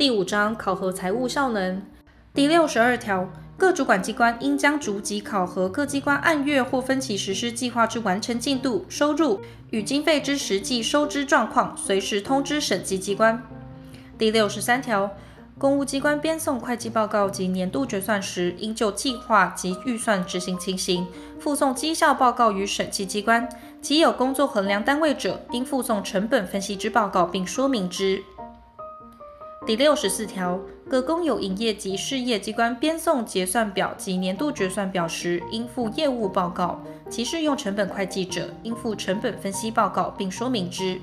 第五章考核财务效能。第六十二条，各主管机关应将逐级考核各机关按月或分期实施计划之完成进度、收入与经费之实际收支状况，随时通知审计机关。第六十三条，公务机关编送会计报告及年度决算时，应就计划及预算执行情形，附送绩效报告于审计机关。其有工作衡量单位者，应附送成本分析之报告，并说明之。第六十四条，各公有营业及事业机关编送结算表及年度决算表时，应附业务报告；其适用成本会计者，应附成本分析报告，并说明之。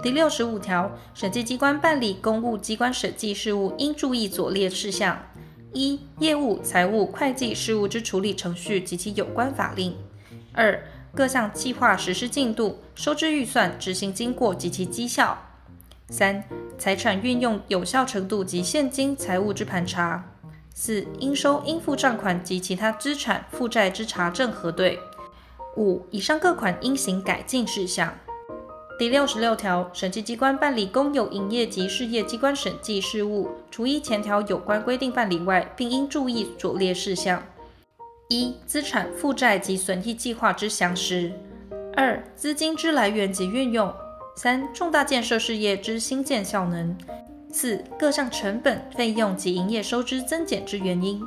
第六十五条，审计机关办理公务机关审计事务，应注意左列事项：一、业务、财务、会计事务之处理程序及其有关法令；二、各项计划实施进度、收支预算执行经过及其绩效。三、财产运用有效程度及现金财务之盘查；四、应收应付账款及其他资产负债之查证核对；五、以上各款应行改进事项。第六十六条，审计机关办理公有营业及事业机关审计事务，除依前条有关规定办理外，并应注意左列事项：一、资产负债及损益计划之详实；二、资金之来源及运用。三、重大建设事业之兴建效能；四、各项成本、费用及营业收支增减之原因；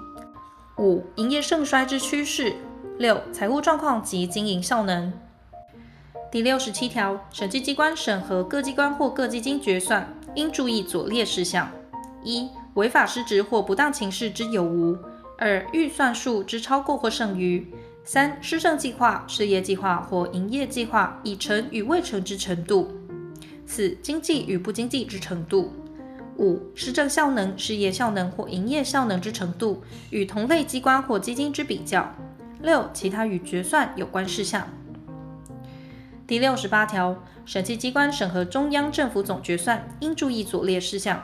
五、营业盛衰之趋势；六、财务状况及经营效能。第六十七条，审计机关审核各机关或各基金决算，应注意左列事项：一、违法失职或不当情事之有无；二、预算数之超过或剩余；三、施政计划、事业计划或营业计划已成与未成之程度。四、经济与不经济之程度；五、施政效能、事业效能或营业效能之程度与同类机关或基金之比较；六、其他与决算有关事项。第六十八条，审计机关审核中央政府总决算，应注意左列事项：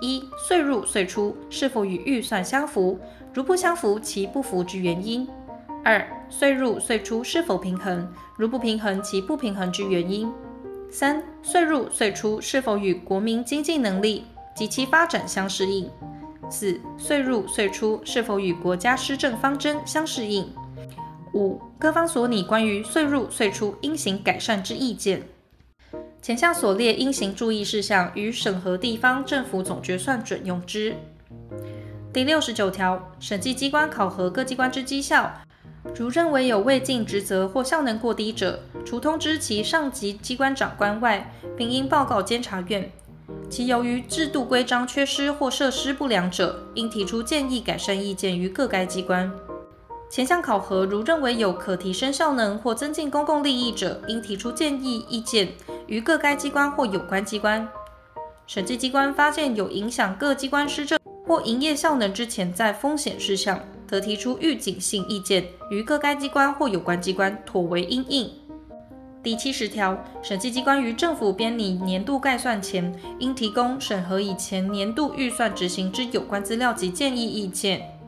一、岁入岁出是否与预算相符，如不相符，其不符之原因；二、岁入岁出是否平衡，如不平衡，其不平衡之原因。三、岁入岁出是否与国民经济能力及其发展相适应？四、岁入岁出是否与国家施政方针相适应？五、各方所拟关于岁入岁出应行改善之意见。前项所列应行注意事项，与审核地方政府总决算准用之。第六十九条，审计机关考核各机关之绩效。如认为有未尽职责或效能过低者，除通知其上级机关长官外，并应报告监察院。其由于制度规章缺失或设施不良者，应提出建议改善意见于各该机关。前项考核如认为有可提升效能或增进公共利益者，应提出建议意见于各该机关或有关机关。审计机关发现有影响各机关施政或营业效能之潜在风险事项，得提出预警性意见，于各该机关或有关机关妥为应应。第七十条，审计机关于政府编拟年度概算前，应提供审核以前年度预算执行之有关资料及建议意见。